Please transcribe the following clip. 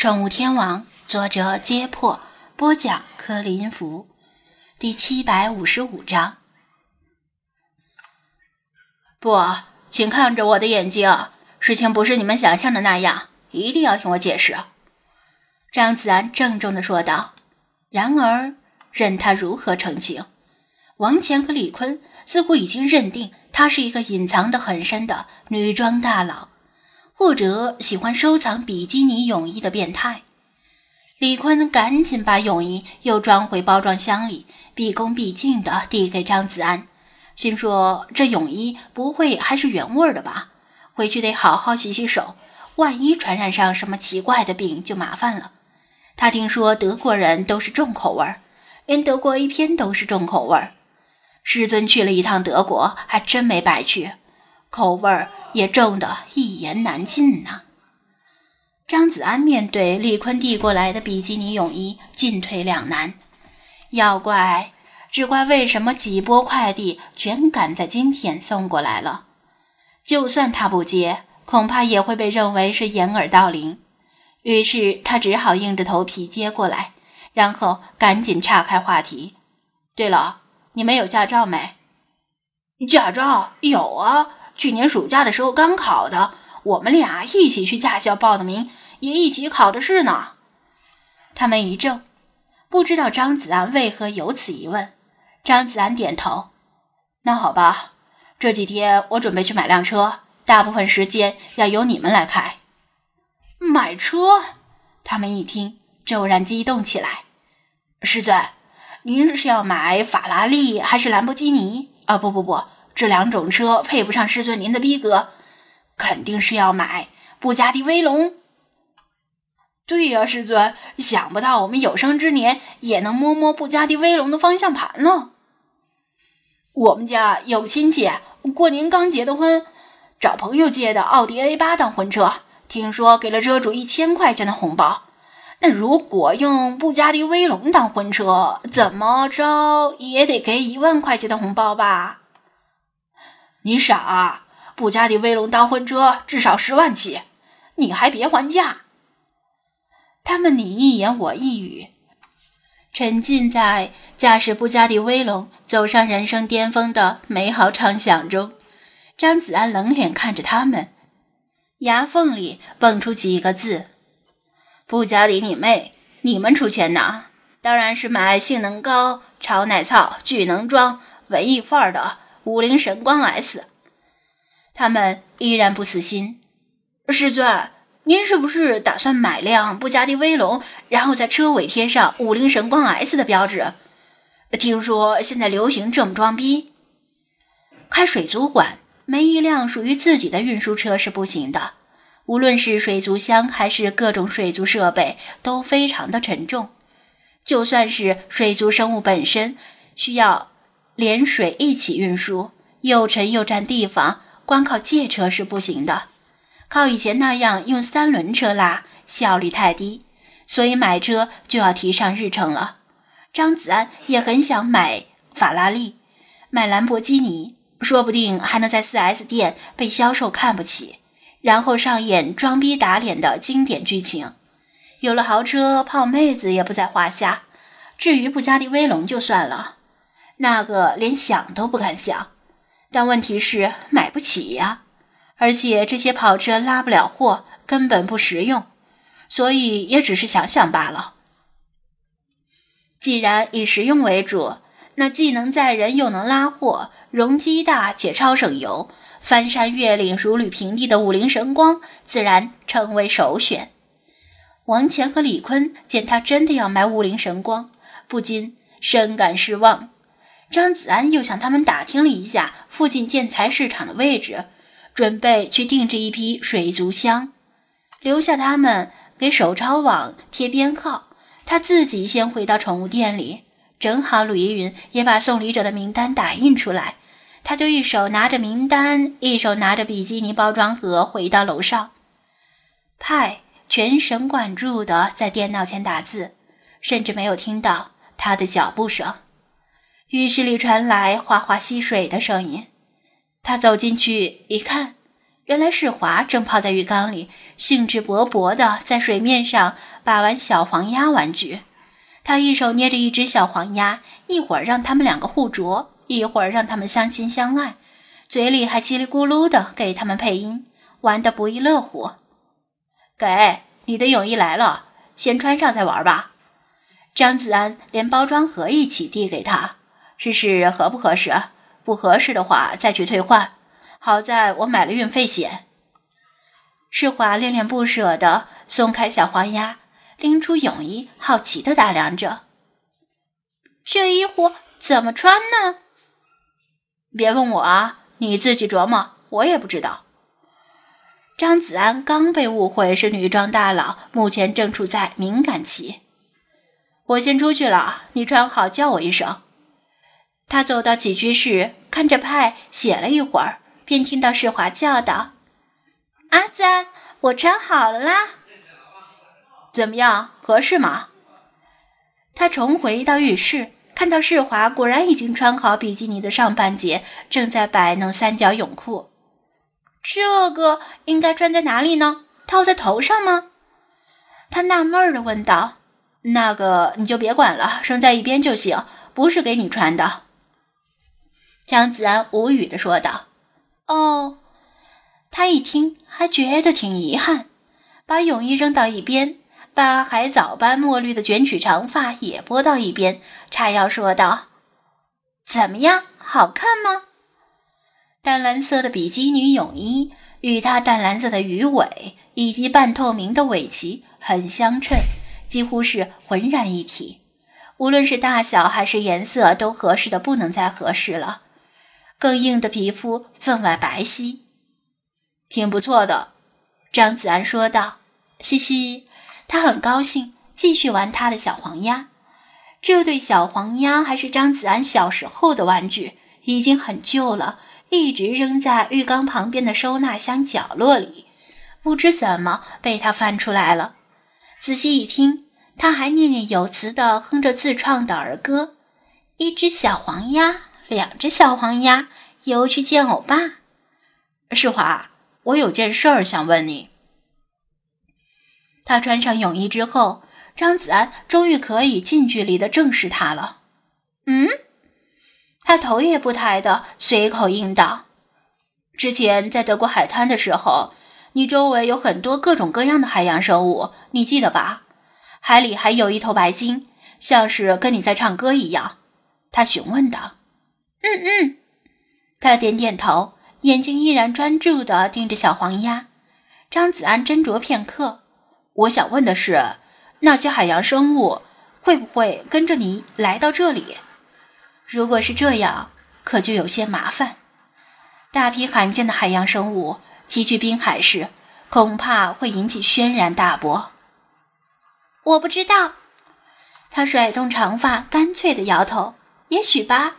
宠物天王，作者：揭破，播讲：柯林福，第七百五十五章。不，请看着我的眼睛，事情不是你们想象的那样，一定要听我解释。”张子安郑重的说道。然而，任他如何澄清，王乾和李坤似乎已经认定他是一个隐藏的很深的女装大佬。或者喜欢收藏比基尼泳衣的变态，李坤赶紧把泳衣又装回包装箱里，毕恭毕敬地递给张子安，心说这泳衣不会还是原味的吧？回去得好好洗洗手，万一传染上什么奇怪的病就麻烦了。他听说德国人都是重口味儿，连德国 A 片都是重口味儿。师尊去了一趟德国，还真没白去，口味儿。也重得一言难尽呐。张子安面对李坤递过来的比基尼泳衣，进退两难。要怪，只怪为什么几波快递全赶在今天送过来了？就算他不接，恐怕也会被认为是掩耳盗铃。于是他只好硬着头皮接过来，然后赶紧岔开话题。对了，你们有驾照没？驾照有啊。去年暑假的时候刚考的，我们俩一起去驾校报的名，也一起考的试呢。他们一怔，不知道张子安为何有此一问。张子安点头：“那好吧，这几天我准备去买辆车，大部分时间要由你们来开。”买车？他们一听，骤然激动起来。师尊，您是要买法拉利还是兰博基尼？啊，不不不。这两种车配不上师尊您的逼格，肯定是要买布加迪威龙。对呀，师尊，想不到我们有生之年也能摸摸布加迪威龙的方向盘了。我们家有亲戚过年刚结的婚，找朋友借的奥迪 A 八当婚车，听说给了车主一千块钱的红包。那如果用布加迪威龙当婚车，怎么着也得给一万块钱的红包吧？你傻！布加迪威龙当婚车至少十万起，你还别还价。他们你一言我一语，沉浸在驾驶布加迪威龙走上人生巅峰的美好畅想中。张子安冷脸看着他们，牙缝里蹦出几个字：“布加迪你妹！你们出钱呐？当然是买性能高、超耐操、巨能装、文艺范儿的。”五菱神光 S，他们依然不死心。师尊，您是不是打算买辆布加迪威龙，然后在车尾贴上五菱神光 S 的标志？听说现在流行这么装逼。开水族馆没一辆属于自己的运输车是不行的，无论是水族箱还是各种水族设备都非常的沉重，就算是水族生物本身需要。连水一起运输，又沉又占地方，光靠借车是不行的。靠以前那样用三轮车拉，效率太低，所以买车就要提上日程了。张子安也很想买法拉利，买兰博基尼，说不定还能在 4S 店被销售看不起，然后上演装逼打脸的经典剧情。有了豪车，泡妹子也不在话下。至于布加迪威龙，就算了。那个连想都不敢想，但问题是买不起呀，而且这些跑车拉不了货，根本不实用，所以也只是想想罢了。既然以实用为主，那既能载人又能拉货，容积大且超省油，翻山越岭如履平地的五菱神光自然成为首选。王乾和李坤见他真的要买五菱神光，不禁深感失望。张子安又向他们打听了一下附近建材市场的位置，准备去定制一批水族箱，留下他们给手抄网贴编号。他自己先回到宠物店里，正好鲁依云也把送礼者的名单打印出来，他就一手拿着名单，一手拿着比基尼包装盒回到楼上。派全神贯注地在电脑前打字，甚至没有听到他的脚步声。浴室里传来哗哗吸水的声音，他走进去一看，原来世华正泡在浴缸里，兴致勃勃地在水面上把玩小黄鸭玩具。他一手捏着一只小黄鸭，一会儿让他们两个互啄，一会儿让他们相亲相爱，嘴里还叽里咕噜的给他们配音，玩得不亦乐乎。给你的泳衣来了，先穿上再玩吧。张子安连包装盒一起递给他，试试合不合适，不合适的话再去退换。好在我买了运费险。世华恋恋不舍地松开小黄鸭，拎出泳衣，好奇地打量着。这衣服怎么穿呢？别问我啊，你自己琢磨，我也不知道。张子安刚被误会是女装大佬，目前正处在敏感期。我先出去了，你穿好叫我一声。他走到起居室，看着派写了一会儿。便听到世华叫道：“阿赞，我穿好了啦，怎么样，合适吗？”他重回到浴室，看到世华果然已经穿好比基尼的上半截，正在摆弄三角泳裤。这个应该穿在哪里呢？套在头上吗？他纳闷儿的问道。“那个你就别管了，扔在一边就行，不是给你穿的。”张子安无语的说道。哦，他一听还觉得挺遗憾，把泳衣扔到一边，把海藻般墨绿的卷曲长发也拨到一边，叉腰说道：“怎么样，好看吗？”淡蓝色的比基尼泳衣与他淡蓝色的鱼尾以及半透明的尾鳍很相称，几乎是浑然一体。无论是大小还是颜色，都合适的不能再合适了。更硬的皮肤，分外白皙，挺不错的。张子安说道：“嘻嘻。”他很高兴，继续玩他的小黄鸭。这对小黄鸭还是张子安小时候的玩具，已经很旧了，一直扔在浴缸旁边的收纳箱角落里。不知怎么被他翻出来了。仔细一听，他还念念有词地哼着自创的儿歌：“一只小黄鸭。”两只小黄鸭游去见欧巴。世华，我有件事儿想问你。他穿上泳衣之后，张子安终于可以近距离的正视他了。嗯，他头也不抬的随口应道：“之前在德国海滩的时候，你周围有很多各种各样的海洋生物，你记得吧？海里还有一头白鲸，像是跟你在唱歌一样。”他询问道。嗯嗯，他点点头，眼睛依然专注地盯着小黄鸭。张子安斟酌片刻，我想问的是，那些海洋生物会不会跟着你来到这里？如果是这样，可就有些麻烦。大批罕见的海洋生物齐聚滨海市，恐怕会引起轩然大波。我不知道。他甩动长发，干脆地摇头。也许吧。